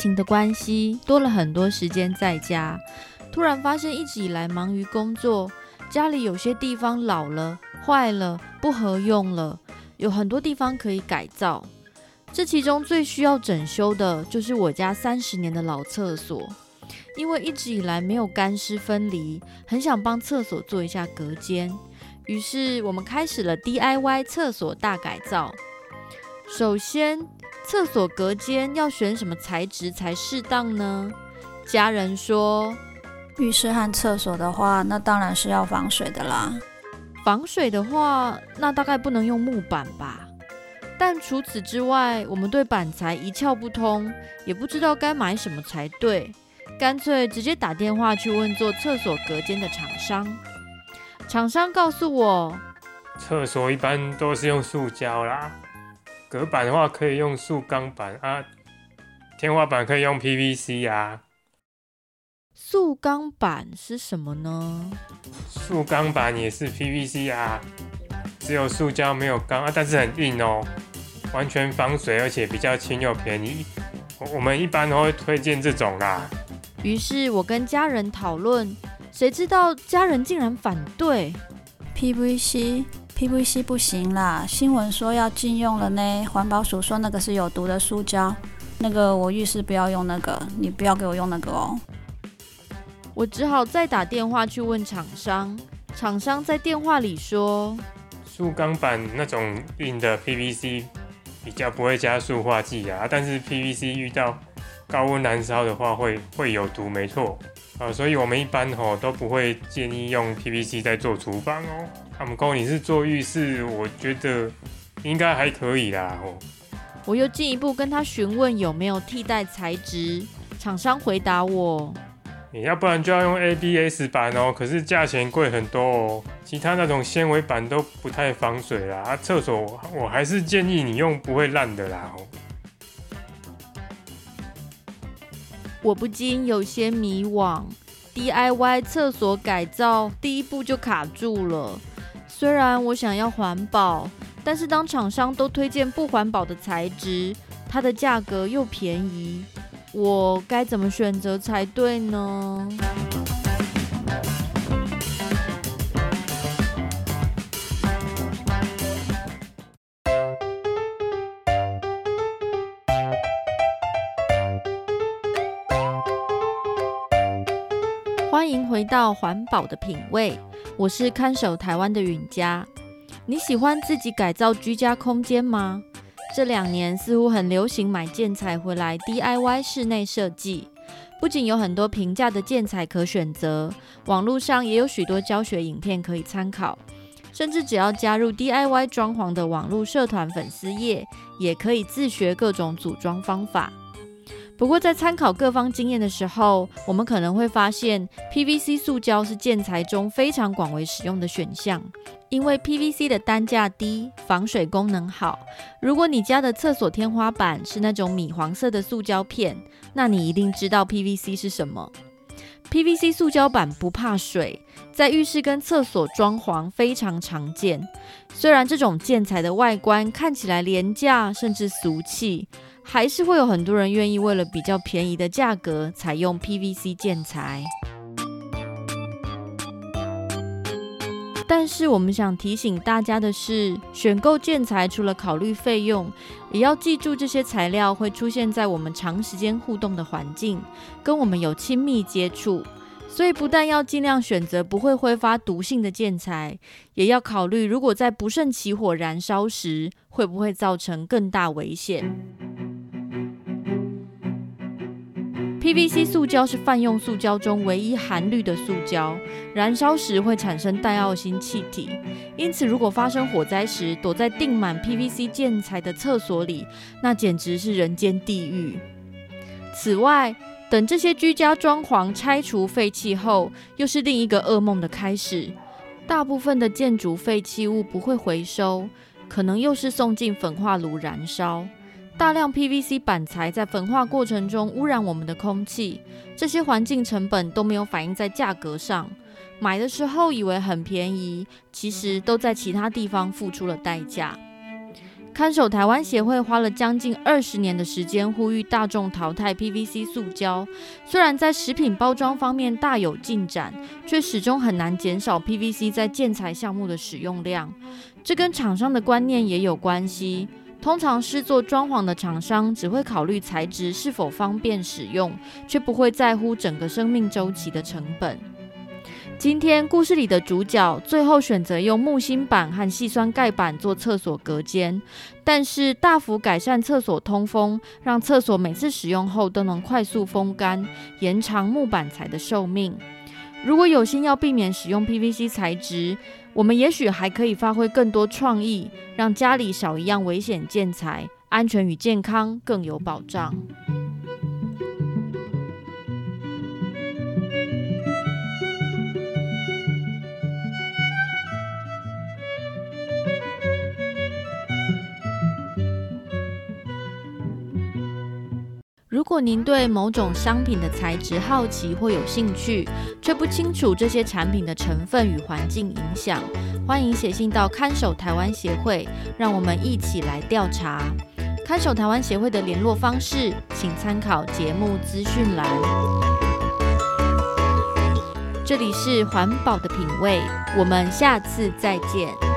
情的关系，多了很多时间在家。突然发现，一直以来忙于工作，家里有些地方老了、坏了、不合用了，有很多地方可以改造。这其中最需要整修的，就是我家三十年的老厕所。因为一直以来没有干湿分离，很想帮厕所做一下隔间。于是，我们开始了 DIY 厕所大改造。首先，厕所隔间要选什么材质才适当呢？家人说，浴室和厕所的话，那当然是要防水的啦。防水的话，那大概不能用木板吧？但除此之外，我们对板材一窍不通，也不知道该买什么才对，干脆直接打电话去问做厕所隔间的厂商。厂商告诉我，厕所一般都是用塑胶啦。隔板的话可以用塑钢板啊，天花板可以用 PVC 啊。塑钢板是什么呢？塑钢板也是 PVC 啊，只有塑胶没有钢啊，但是很硬哦，完全防水，而且比较轻又便宜。我们一般都会推荐这种啦。于是我跟家人讨论，谁知道家人竟然反对 PVC。PVC 不行啦，新闻说要禁用了呢。环保署说那个是有毒的塑胶，那个我浴室不要用那个，你不要给我用那个哦。我只好再打电话去问厂商，厂商在电话里说，塑钢板那种硬的 PVC 比较不会加塑化剂啊，但是 PVC 遇到高温燃烧的话会会有毒，没错啊，所以我们一般吼都不会建议用 PVC 在做厨房哦。他们说你是做浴室，我觉得应该还可以啦。哦，我又进一步跟他询问有没有替代材质，厂商回答我：你要不然就要用 ABS 板哦，可是价钱贵很多哦。其他那种纤维板都不太防水啦。啊，厕所我还是建议你用不会烂的啦。哦，我不禁有些迷惘，DIY 厕所改造第一步就卡住了。虽然我想要环保，但是当厂商都推荐不环保的材质，它的价格又便宜，我该怎么选择才对呢？欢迎回到环保的品味。我是看守台湾的允嘉。你喜欢自己改造居家空间吗？这两年似乎很流行买建材回来 DIY 室内设计，不仅有很多平价的建材可选择，网络上也有许多教学影片可以参考，甚至只要加入 DIY 装潢的网络社团粉丝页，也可以自学各种组装方法。不过，在参考各方经验的时候，我们可能会发现，PVC 塑胶是建材中非常广为使用的选项，因为 PVC 的单价低，防水功能好。如果你家的厕所天花板是那种米黄色的塑胶片，那你一定知道 PVC 是什么。PVC 塑胶板不怕水，在浴室跟厕所装潢非常常见。虽然这种建材的外观看起来廉价甚至俗气。还是会有很多人愿意为了比较便宜的价格采用 PVC 建材。但是我们想提醒大家的是，选购建材除了考虑费用，也要记住这些材料会出现在我们长时间互动的环境，跟我们有亲密接触。所以不但要尽量选择不会挥发毒性的建材，也要考虑如果在不慎起火燃烧时，会不会造成更大危险。PVC 塑胶是泛用塑胶中唯一含氯的塑胶，燃烧时会产生带奥星气体，因此如果发生火灾时，躲在钉满 PVC 建材的厕所里，那简直是人间地狱。此外，等这些居家装潢拆除废弃后，又是另一个噩梦的开始。大部分的建筑废弃物不会回收，可能又是送进焚化炉燃烧。大量 PVC 板材在焚化过程中污染我们的空气，这些环境成本都没有反映在价格上。买的时候以为很便宜，其实都在其他地方付出了代价。看守台湾协会花了将近二十年的时间，呼吁大众淘汰 PVC 塑胶。虽然在食品包装方面大有进展，却始终很难减少 PVC 在建材项目的使用量。这跟厂商的观念也有关系。通常是做装潢的厂商只会考虑材质是否方便使用，却不会在乎整个生命周期的成本。今天故事里的主角最后选择用木芯板和细酸钙板做厕所隔间，但是大幅改善厕所通风，让厕所每次使用后都能快速风干，延长木板材的寿命。如果有心要避免使用 PVC 材质，我们也许还可以发挥更多创意，让家里少一样危险建材，安全与健康更有保障。如果您对某种商品的材质好奇或有兴趣，却不清楚这些产品的成分与环境影响，欢迎写信到看守台湾协会，让我们一起来调查。看守台湾协会的联络方式，请参考节目资讯栏。这里是环保的品味，我们下次再见。